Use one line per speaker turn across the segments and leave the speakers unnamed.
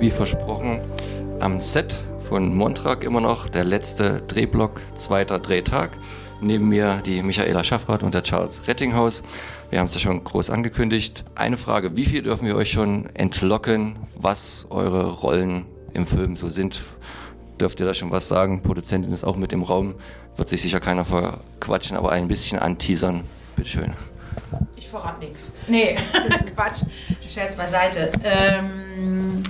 Wie versprochen am Set von Montrag immer noch, der letzte Drehblock, zweiter Drehtag. Neben mir die Michaela Schaffrath und der Charles Rettinghaus. Wir haben es ja schon groß angekündigt. Eine Frage, wie viel dürfen wir euch schon entlocken, was eure Rollen im Film so sind? Dürft ihr da schon was sagen? Produzentin ist auch mit im Raum, wird sich sicher keiner verquatschen, aber ein bisschen anteasern. Bitteschön.
Ich verrate nichts. Nee, Quatsch. Scherz beiseite. Ähm,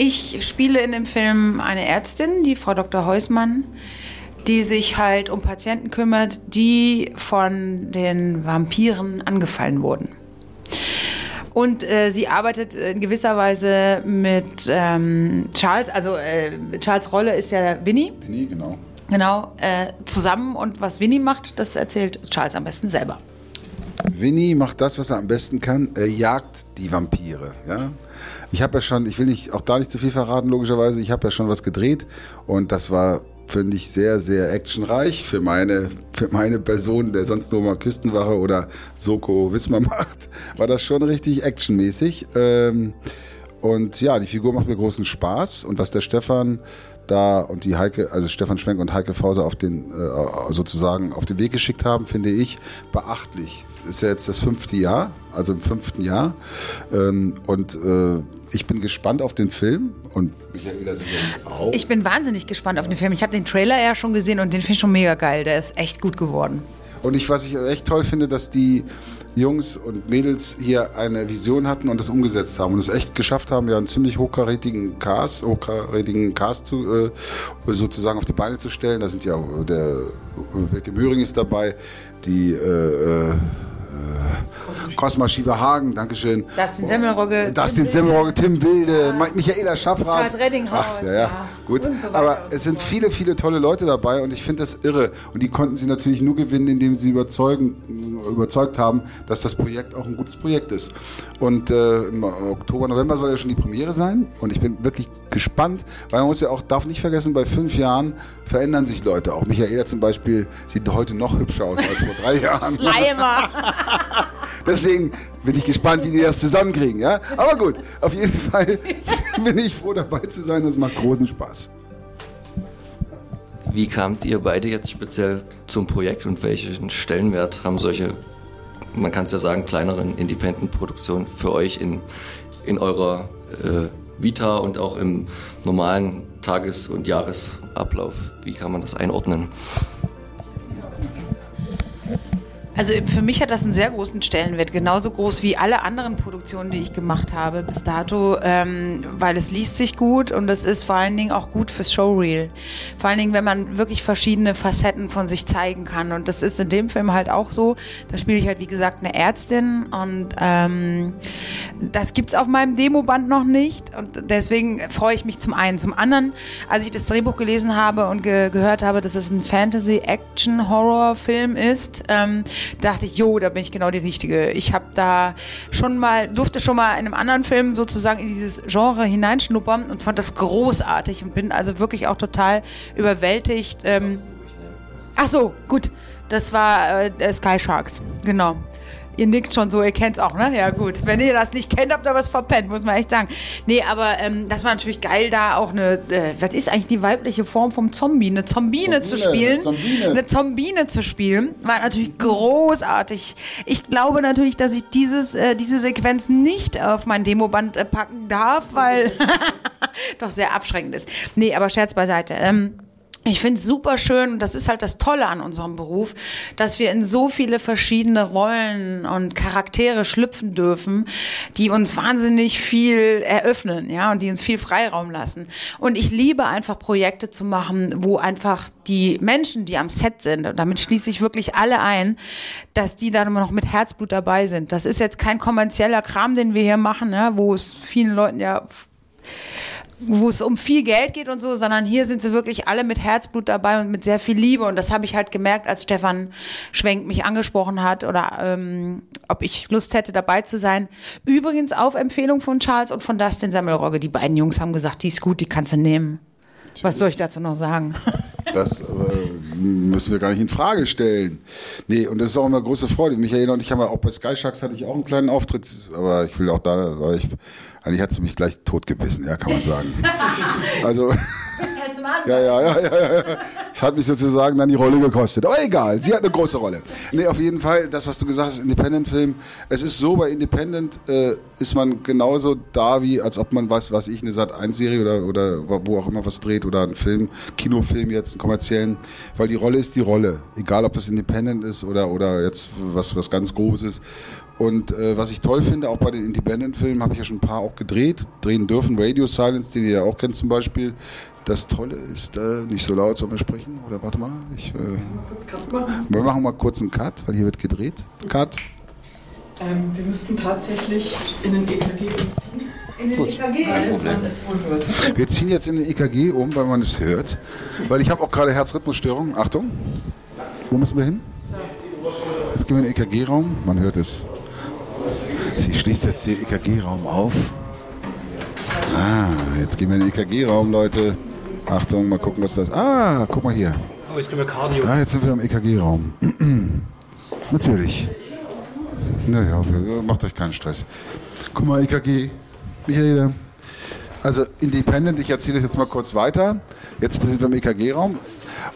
ich spiele in dem Film eine Ärztin, die Frau Dr. Heusmann, die sich halt um Patienten kümmert, die von den Vampiren angefallen wurden. Und äh, sie arbeitet in gewisser Weise mit ähm, Charles, also äh, Charles Rolle ist ja Winnie.
Winnie, genau.
Genau, äh, zusammen. Und was Winnie macht, das erzählt Charles am besten selber.
Winnie macht das, was er am besten kann. Er jagt die Vampire. Ja? Ich habe ja schon, ich will nicht auch da nicht zu viel verraten, logischerweise. Ich habe ja schon was gedreht und das war, finde ich, sehr, sehr actionreich für meine, für meine Person, der sonst nur mal Küstenwache oder Soko Wismar macht. War das schon richtig actionmäßig. Ähm, und ja, die Figur macht mir großen Spaß. Und was der Stefan da und die Heike, also Stefan Schwenk und Heike Fauser auf den äh, sozusagen auf den Weg geschickt haben, finde ich beachtlich. Ist ja jetzt das fünfte Jahr, also im fünften Jahr. Ähm, und äh, ich bin gespannt auf den Film und Michaela sicherlich auch.
Ich bin wahnsinnig gespannt auf den Film. Ich habe den Trailer ja schon gesehen und den finde ich schon mega geil. Der ist echt gut geworden.
Und ich, was ich echt toll finde, dass die Jungs und Mädels hier eine Vision hatten und das umgesetzt haben und es echt geschafft haben, ja einen ziemlich hochkarätigen Cast, hochkarätigen Cast zu, äh, sozusagen auf die Beine zu stellen. Da sind ja der Wilke Möhring ist dabei, die äh, äh, Cosma Schieverhagen, Dankeschön.
Dustin Semmelrogge.
Dustin Semmelrogge, Tim Wilde, ja. Michaela Schaffrath.
Charles Reddinghaus.
Ach, ja, ja, gut. So Aber es sind viele, viele tolle Leute dabei und ich finde das irre. Und die konnten sie natürlich nur gewinnen, indem sie überzeugen, überzeugt haben, dass das Projekt auch ein gutes Projekt ist. Und äh, im Oktober, November soll ja schon die Premiere sein und ich bin wirklich gespannt, weil man muss ja auch, darf nicht vergessen, bei fünf Jahren verändern sich Leute. Auch Michaela zum Beispiel sieht heute noch hübscher aus als vor drei Jahren.
Schleimer.
Deswegen bin ich gespannt, wie die das zusammenkriegen, ja? Aber gut, auf jeden Fall bin ich froh dabei zu sein. Das macht großen Spaß.
Wie kamt ihr beide jetzt speziell zum Projekt und welchen Stellenwert haben solche, man kann es ja sagen, kleineren Independent-Produktionen für euch in, in eurer äh, Vita und auch im normalen Tages- und Jahresablauf? Wie kann man das einordnen?
Also für mich hat das einen sehr großen Stellenwert, genauso groß wie alle anderen Produktionen, die ich gemacht habe bis dato, ähm, weil es liest sich gut und es ist vor allen Dingen auch gut fürs Showreel. Vor allen Dingen, wenn man wirklich verschiedene Facetten von sich zeigen kann und das ist in dem Film halt auch so. Da spiele ich halt wie gesagt eine Ärztin und ähm, das gibt's auf meinem Demoband noch nicht und deswegen freue ich mich zum einen. Zum anderen, als ich das Drehbuch gelesen habe und ge gehört habe, dass es ein Fantasy-Action-Horror-Film ist, ähm, dachte ich, jo, da bin ich genau die Richtige. Ich habe da schon mal, durfte schon mal in einem anderen Film sozusagen in dieses Genre hineinschnuppern und fand das großartig und bin also wirklich auch total überwältigt. Ähm, ach so, gut. Das war äh, Sky Sharks, genau. Ihr nickt schon so, ihr kennt es auch, ne? Ja, gut. Wenn ihr das nicht kennt, habt ihr was verpennt, muss man echt sagen. Nee, aber ähm, das war natürlich geil, da auch eine, äh, was ist eigentlich die weibliche Form vom Zombie? Eine Zombine, Zombine zu spielen. Eine Zombine. eine Zombine zu spielen. War natürlich großartig. Ich glaube natürlich, dass ich dieses, äh, diese Sequenz nicht auf mein Demoband äh, packen darf, weil doch sehr abschreckend ist. Nee, aber Scherz beiseite. Ähm, ich finde es super schön, und das ist halt das Tolle an unserem Beruf, dass wir in so viele verschiedene Rollen und Charaktere schlüpfen dürfen, die uns wahnsinnig viel eröffnen, ja, und die uns viel Freiraum lassen. Und ich liebe einfach Projekte zu machen, wo einfach die Menschen, die am Set sind, und damit schließe ich wirklich alle ein, dass die dann immer noch mit Herzblut dabei sind. Das ist jetzt kein kommerzieller Kram, den wir hier machen, ja, wo es vielen Leuten ja wo es um viel Geld geht und so, sondern hier sind sie wirklich alle mit Herzblut dabei und mit sehr viel Liebe. Und das habe ich halt gemerkt, als Stefan Schwenk mich angesprochen hat oder ähm, ob ich Lust hätte, dabei zu sein. Übrigens auf Empfehlung von Charles und von Dustin Sammelrogge. Die beiden Jungs haben gesagt, die ist gut, die kannst du nehmen. Was soll ich dazu noch sagen?
Das äh, müssen wir gar nicht in Frage stellen. Nee, und das ist auch immer eine große Freude. Michael und ich haben ja auch bei Sky Sharks hatte ich auch einen kleinen Auftritt, aber ich will auch da, weil ich, eigentlich hat sie mich gleich totgebissen, ja, kann man sagen. Also. Bist halt zum ja, ja, ja, ja, ja. Hat mich sozusagen dann die Rolle gekostet. Aber egal, sie hat eine große Rolle. Nee, auf jeden Fall, das, was du gesagt hast, Independent-Film. Es ist so, bei Independent äh, ist man genauso da, wie als ob man, weiß was ich, eine Sat-1-Serie oder, oder wo auch immer was dreht oder einen Film, Kinofilm jetzt, einen kommerziellen. Weil die Rolle ist die Rolle. Egal, ob das Independent ist oder, oder jetzt was, was ganz Großes. Und äh, was ich toll finde, auch bei den Independent-Filmen habe ich ja schon ein paar auch gedreht, drehen dürfen. Radio Silence, den ihr ja auch kennt zum Beispiel. Das Tolle ist, äh, nicht so laut wir sprechen. Oder warte mal, ich, äh, wir machen mal kurz einen Cut, weil hier wird gedreht. Cut.
Ähm, wir müssten tatsächlich in den EKG umziehen. In den
Gut. EKG? Kein Problem. Wir ziehen jetzt in den EKG um, weil man es hört. Weil ich habe auch gerade Herzrhythmusstörungen. Achtung. Wo müssen wir hin? Jetzt gehen wir in den EKG-Raum. Man hört es. Sie schließt jetzt den EKG-Raum auf. Ah, jetzt gehen wir in den EKG-Raum, Leute. Achtung, mal gucken, was das ist. Ah, guck mal hier.
Oh, jetzt können wir Cardio.
Ah, jetzt sind wir im EKG-Raum. Natürlich. Naja, macht euch keinen Stress. Guck mal, EKG. Michael. Also Independent, ich erzähle das jetzt mal kurz weiter. Jetzt sind wir im EKG-Raum.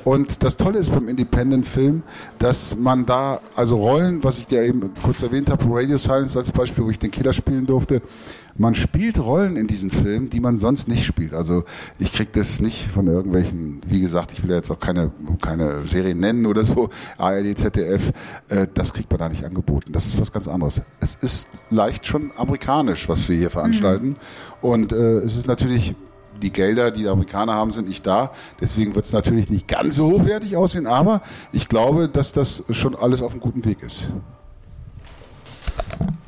Und das Tolle ist beim Independent-Film, dass man da, also Rollen, was ich dir eben kurz erwähnt habe, Radio Silence als Beispiel, wo ich den Killer spielen durfte, man spielt Rollen in diesen Filmen, die man sonst nicht spielt. Also ich krieg das nicht von irgendwelchen, wie gesagt, ich will ja jetzt auch keine, keine Serien nennen oder so, ARD, ZDF, äh, das kriegt man da nicht angeboten. Das ist was ganz anderes. Es ist leicht schon amerikanisch, was wir hier veranstalten. Mhm. Und äh, es ist natürlich die Gelder, die, die Amerikaner haben, sind nicht da. Deswegen wird es natürlich nicht ganz so hochwertig aussehen, aber ich glaube, dass das schon alles auf einem guten Weg ist.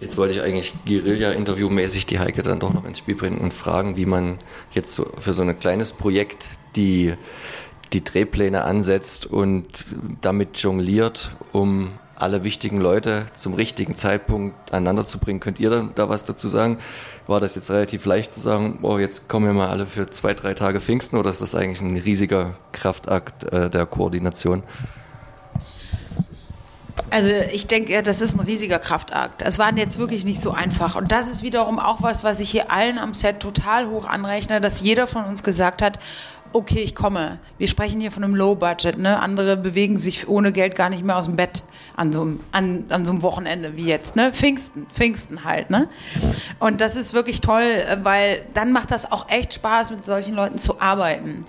Jetzt wollte ich eigentlich Guerilla-Interview-mäßig die Heike dann doch noch ins Spiel bringen und fragen, wie man jetzt so für so ein kleines Projekt die, die Drehpläne ansetzt und damit jongliert, um alle wichtigen Leute zum richtigen Zeitpunkt aneinander zu bringen. Könnt ihr dann da was dazu sagen? War das jetzt relativ leicht zu sagen, oh, jetzt kommen wir mal alle für zwei, drei Tage Pfingsten oder ist das eigentlich ein riesiger Kraftakt äh, der Koordination?
Also ich denke, das ist ein riesiger Kraftakt. Es waren jetzt wirklich nicht so einfach. Und das ist wiederum auch was, was ich hier allen am Set total hoch anrechne, dass jeder von uns gesagt hat, okay, ich komme. Wir sprechen hier von einem Low-Budget. Ne? Andere bewegen sich ohne Geld gar nicht mehr aus dem Bett an so einem, an, an so einem Wochenende wie jetzt. Ne? Pfingsten, Pfingsten halt. Ne? Und das ist wirklich toll, weil dann macht das auch echt Spaß, mit solchen Leuten zu arbeiten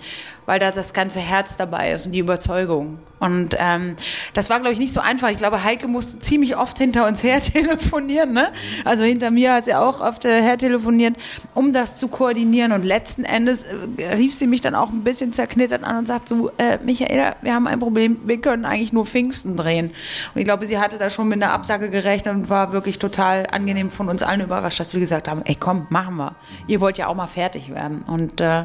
weil da das ganze Herz dabei ist und die Überzeugung. Und ähm, das war, glaube ich, nicht so einfach. Ich glaube, Heike musste ziemlich oft hinter uns her telefonieren. Ne? Also hinter mir hat sie auch oft äh, her telefoniert, um das zu koordinieren. Und letzten Endes äh, rief sie mich dann auch ein bisschen zerknittert an und sagt so, äh, Michaela, wir haben ein Problem, wir können eigentlich nur Pfingsten drehen. Und ich glaube, sie hatte da schon mit einer Absage gerechnet und war wirklich total angenehm von uns allen überrascht, dass wir gesagt haben, ey komm, machen wir. Ihr wollt ja auch mal fertig werden. Und äh,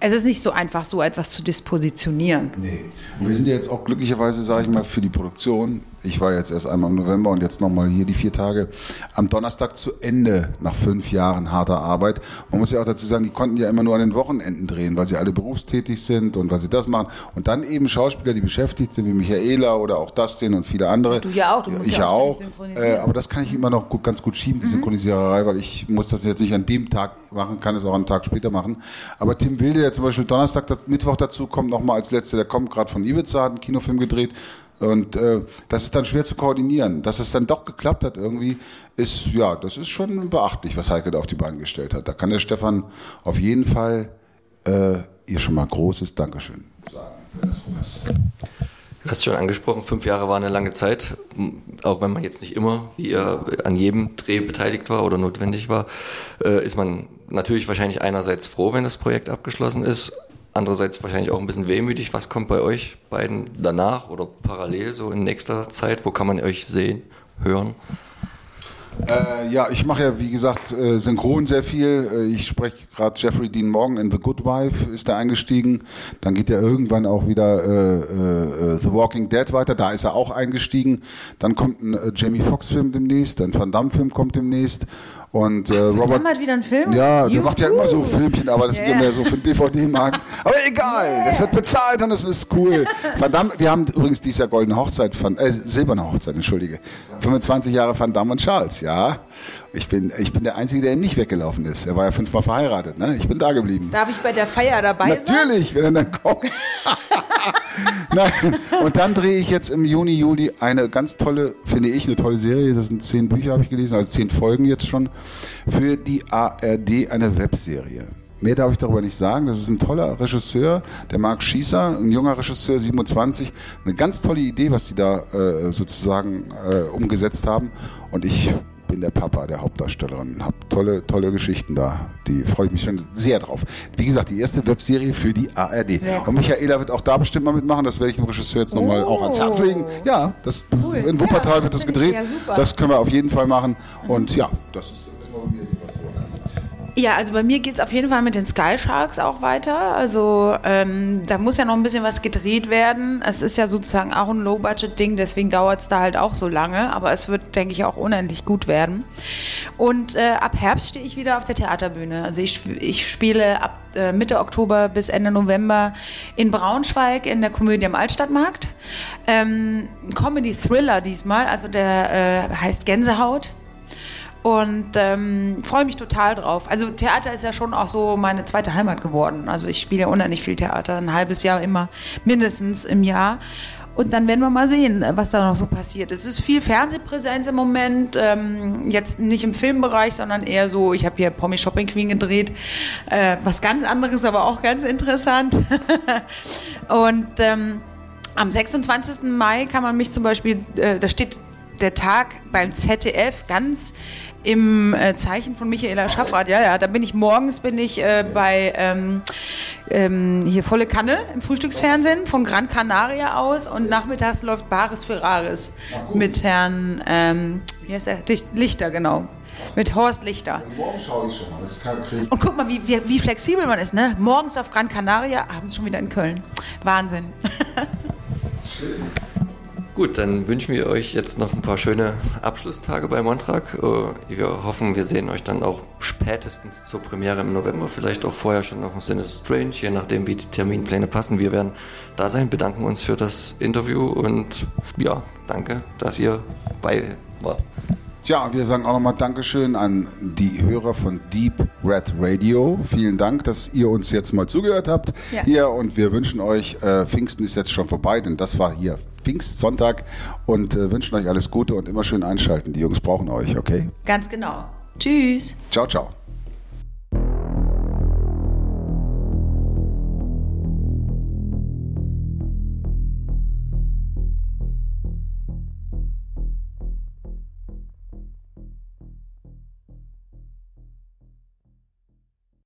es ist nicht so einfach, so etwas zu dispositionieren.
Nee. Und wir sind ja jetzt auch glücklicherweise, sage ich mal, für die Produktion. Ich war jetzt erst einmal im November und jetzt nochmal hier die vier Tage am Donnerstag zu Ende nach fünf Jahren harter Arbeit. Man muss ja auch dazu sagen, die konnten ja immer nur an den Wochenenden drehen, weil sie alle berufstätig sind und weil sie das machen. Und dann eben Schauspieler, die beschäftigt sind, wie Michaela oder auch Dustin und viele andere.
Du ja auch, du musst
ich
ja
auch. Äh, aber das kann ich immer noch gut, ganz gut schieben, die mhm. Synchronisiererei, weil ich muss das jetzt nicht an dem Tag machen, kann es auch einen Tag später machen. Aber Tim Wilde, der zum Beispiel Donnerstag, Mittwoch dazu kommt, nochmal als letzter, der kommt gerade von Ibiza, hat einen Kinofilm gedreht. Und äh, das ist dann schwer zu koordinieren. Dass es dann doch geklappt hat irgendwie, ist, ja, das ist schon beachtlich, was Heike da auf die Beine gestellt hat. Da kann der Stefan auf jeden Fall äh, ihr schon mal großes Dankeschön sagen.
Du hast schon angesprochen, fünf Jahre war eine lange Zeit, auch wenn man jetzt nicht immer, wie ihr, an jedem Dreh beteiligt war oder notwendig war, äh, ist man natürlich wahrscheinlich einerseits froh, wenn das Projekt abgeschlossen ist, andererseits wahrscheinlich auch ein bisschen wehmütig. Was kommt bei euch beiden danach oder parallel so in nächster Zeit? Wo kann man euch sehen, hören?
Äh, ja, ich mache ja, wie gesagt, äh, synchron sehr viel. Äh, ich spreche gerade Jeffrey Dean Morgan in The Good Wife, ist er eingestiegen. Dann geht er irgendwann auch wieder äh, äh, The Walking Dead weiter, da ist er auch eingestiegen. Dann kommt ein Jamie Foxx-Film demnächst, ein Van Damme-Film kommt demnächst. Und äh, Robert.
hat wieder einen Film?
Ja, der macht ja immer so Filmchen, aber das ist ja
Yeah.
mehr so für den DVD-Markt. Aber egal, das wird bezahlt und das ist cool. Verdammt, wir haben übrigens dieses Jahr goldene Hochzeit von, äh, silberne Hochzeit, entschuldige. 25 Jahre Van Damme und Charles, ja. Ich bin, ich bin der Einzige, der ihm nicht weggelaufen ist. Er war ja fünfmal verheiratet, ne? Ich bin da geblieben.
Darf ich bei der Feier dabei sein?
Natürlich, wenn er dann kommt. Nein. Und dann drehe ich jetzt im Juni, Juli eine ganz tolle, finde ich, eine tolle Serie. Das sind zehn Bücher, habe ich gelesen, also zehn Folgen jetzt schon. Für die ARD eine Webserie. Mehr darf ich darüber nicht sagen. Das ist ein toller Regisseur, der Marc Schießer, ein junger Regisseur, 27. Eine ganz tolle Idee, was die da äh, sozusagen äh, umgesetzt haben. Und ich bin der Papa der Hauptdarstellerin. Hab tolle, tolle Geschichten da. Die freue ich mich schon sehr drauf. Wie gesagt, die erste Webserie für die ARD.
Sehr
Und Michaela wird auch da bestimmt mal mitmachen. Das werde ich dem Regisseur jetzt nochmal
Oh.
auch ans Herz legen. Ja, das,
Cool.
in Wuppertal
Ja,
wird das gedreht.
ja
das können wir auf jeden Fall machen. Und ja, das ist
Ja, also bei mir geht es auf jeden Fall mit den Sky Sharks auch weiter. Also ähm, da muss ja noch ein bisschen was gedreht werden. Es ist ja sozusagen auch ein Low-Budget-Ding, deswegen dauert es da halt auch so lange. Aber es wird, denke ich, auch unendlich gut werden. Und äh, ab Herbst stehe ich wieder auf der Theaterbühne. Also ich, ich spiele ab äh, Mitte Oktober bis Ende November in Braunschweig in der Komödie am Altstadtmarkt. Ähm, Comedy-Thriller diesmal, also der äh, heißt Gänsehaut. Und ähm, freue mich total drauf. Also Theater ist ja schon auch so meine zweite Heimat geworden. Also ich spiele ja unheimlich viel Theater, ein halbes Jahr immer, mindestens im Jahr. Und dann werden wir mal sehen, was da noch so passiert. Es ist viel Fernsehpräsenz im Moment, ähm, jetzt nicht im Filmbereich, sondern eher so, ich habe hier Pommy Shopping Queen gedreht, äh, was ganz anderes, aber auch ganz interessant. Und ähm, am 26. Mai kann man mich zum Beispiel, äh, da steht der Tag beim ZDF ganz im äh, Zeichen von Michaela Schaffrath. Ja, ja, da bin ich morgens bin ich äh, bei ähm, ähm, hier volle Kanne im Frühstücksfernsehen von Gran Canaria aus und nachmittags läuft Bares Ferraris mit Herrn ähm, wie heißt er? Lichter, genau. Mit Horst Lichter.
Morgen schaue ich schon mal. Das kann krieg
Und guck mal, wie, wie, wie flexibel man ist, ne? Morgens auf Gran Canaria, abends schon wieder in Köln. Wahnsinn.
Gut, dann wünschen wir euch jetzt noch ein paar schöne Abschlusstage bei Montrag. Äh, Wir hoffen, wir sehen euch dann auch spätestens zur Premiere im November, vielleicht auch vorher schon auf dem Sinne Strange, je nachdem, wie die Terminpläne passen. Wir werden da sein, bedanken uns für das Interview und ja, danke, dass ihr bei wart.
Tja, wir sagen auch nochmal Dankeschön an die Hörer von Deep Red Radio. Vielen Dank, dass ihr uns jetzt mal zugehört habt
Ja.
hier und wir wünschen euch, äh, Pfingsten ist jetzt schon vorbei, denn das war hier Pfingstsonntag und äh, wünschen euch alles Gute und immer schön einschalten. Die Jungs brauchen euch, okay?
Ganz genau. Tschüss.
Ciao, ciao.